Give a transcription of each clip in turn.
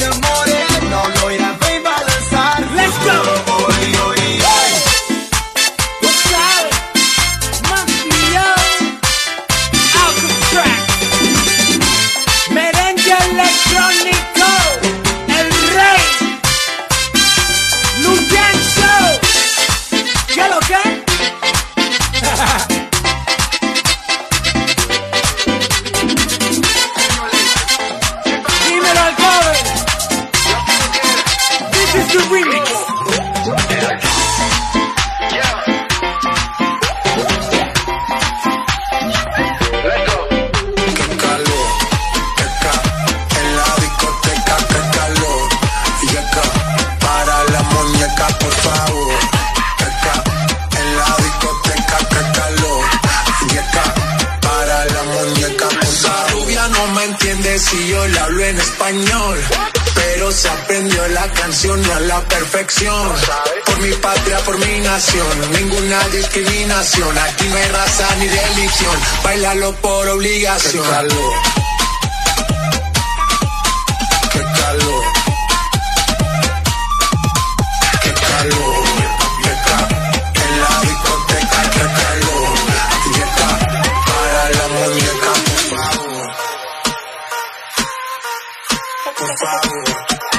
moreno lo irá a balanzar. Let's go. Tú sabes, Alcatraz, merengue electrónico, el rey, Luyenzo, ¿qué lo que? la canción a la perfección. Por mi patria, por mi nación, ninguna discriminación. Aquí no hay raza ni religión. Bailalo por obligación. Qué calor. Qué calor. Qué calor. En la discoteca, qué calor. Para la muñeca. Por favor.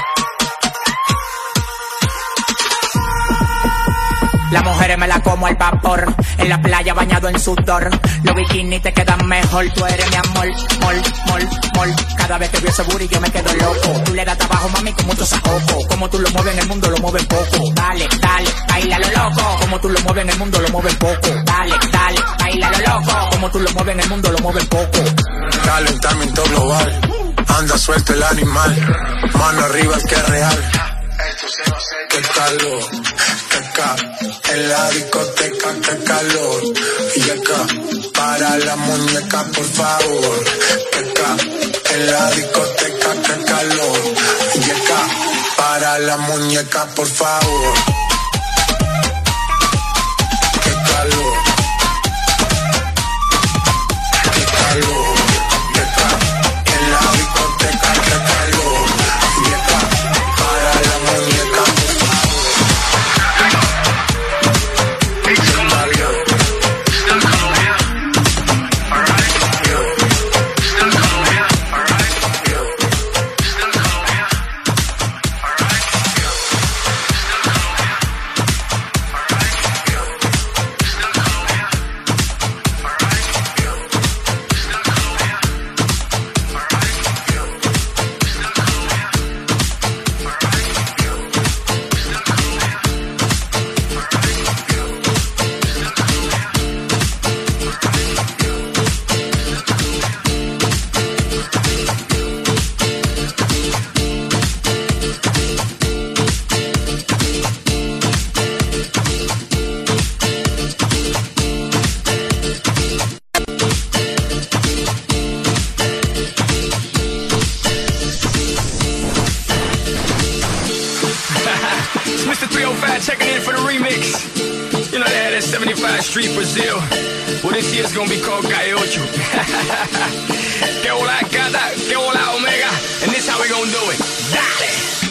Las mujeres me la como al vapor, en la playa bañado en sudor. Los bikinis te quedan mejor, tú eres mi amor, mol, mol, mol. Cada vez que veo ese booty yo me quedo loco. Tú le das trabajo, mami, con mucho sajoco. Como tú lo mueves en el mundo, lo mueves poco. Dale, dale, baila lo loco. Como tú lo mueves en el mundo, lo mueves poco. Dale, dale, baila lo loco. Como tú lo mueves en el mundo, lo mueves poco. Calentamiento global. Anda suelto el animal. Mano arriba es que es real. Qué calor, ca. En la discoteca, qué calor. Y acá, para la muñeca, por favor. Ca. En la discoteca, qué calor. Y acá, para la muñeca, por favor. Street Brazil. Well, this year's gonna be called Calle Ocho. que hola gata, que hola omega. And this how we gonna do it. Dale.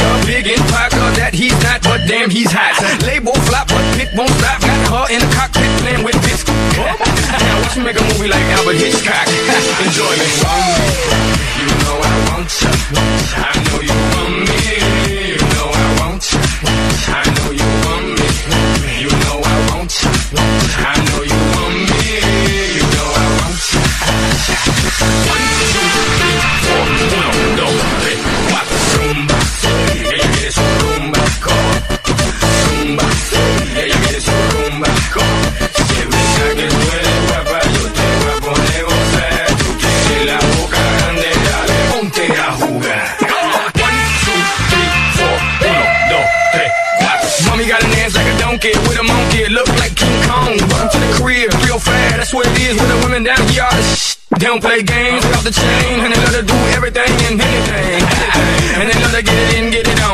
A big empire. Cause that he's not, but damn he's hot. Label flop, but Pit won't stop. Got her in the cockpit playing with bits. now watch me make a movie like Albert Hitchcock. Enjoy me. funky with a monkey, look like King Kong. Welcome to the career, real fast, that's what it is. With the women down here, all They don't play games, off the chain, and they love to do everything and anything, anything. And they love to get it in, get it on.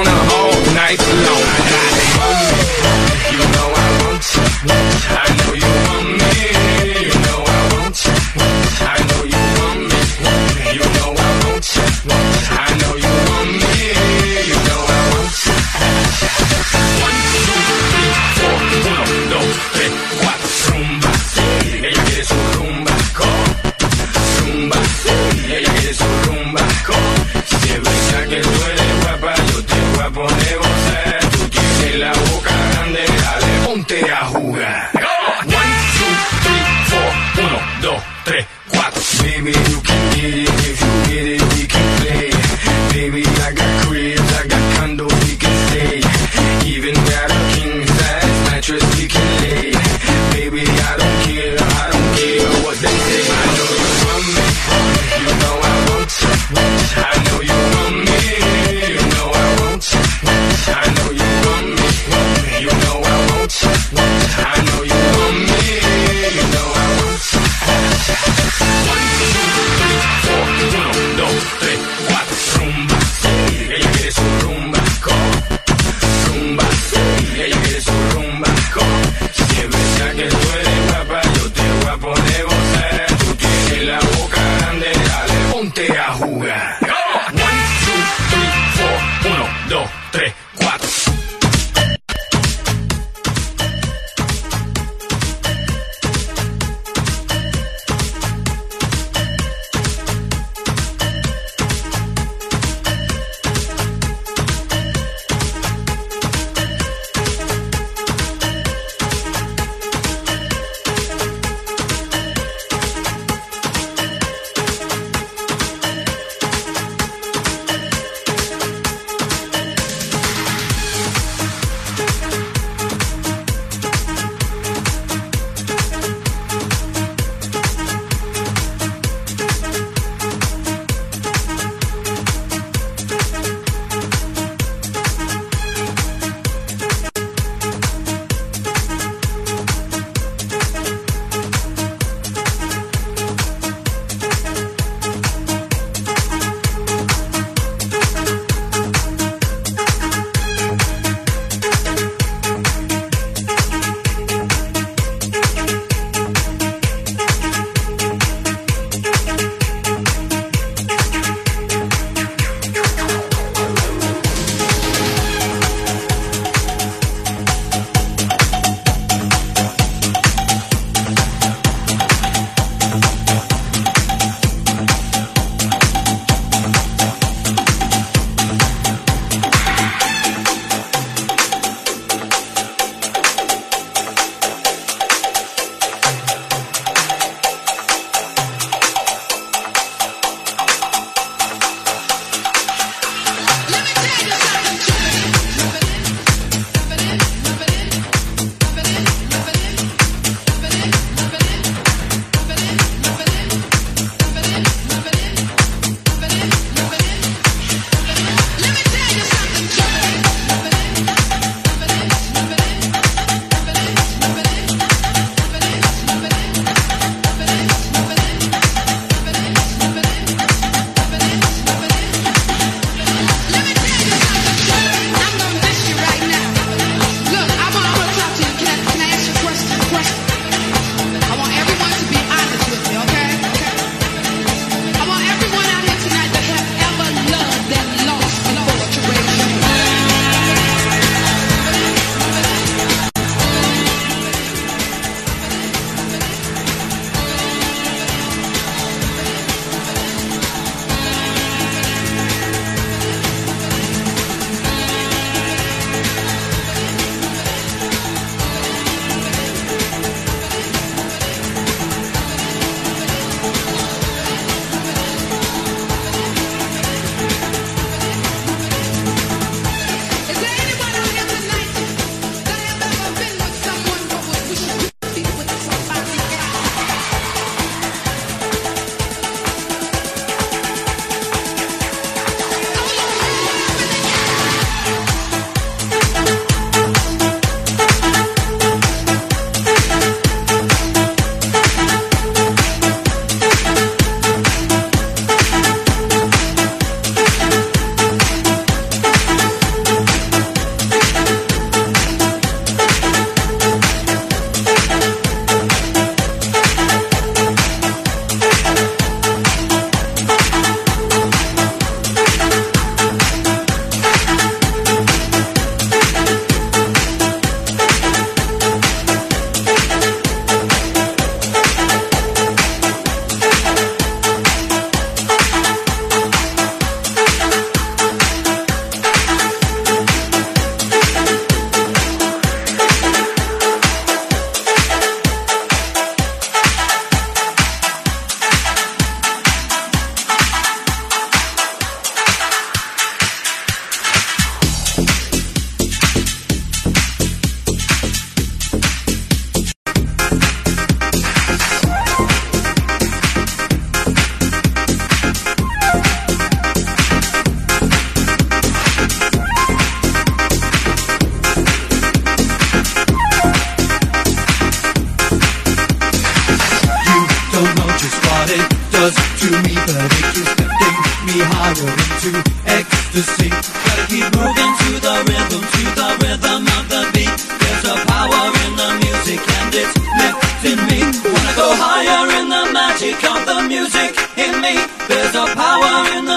Into ecstasy. Gotta keep moving to the rhythm, to the rhythm of the beat. There's a power in the music and it's lifting me. Wanna go higher in the magic of the music in me. There's a power in the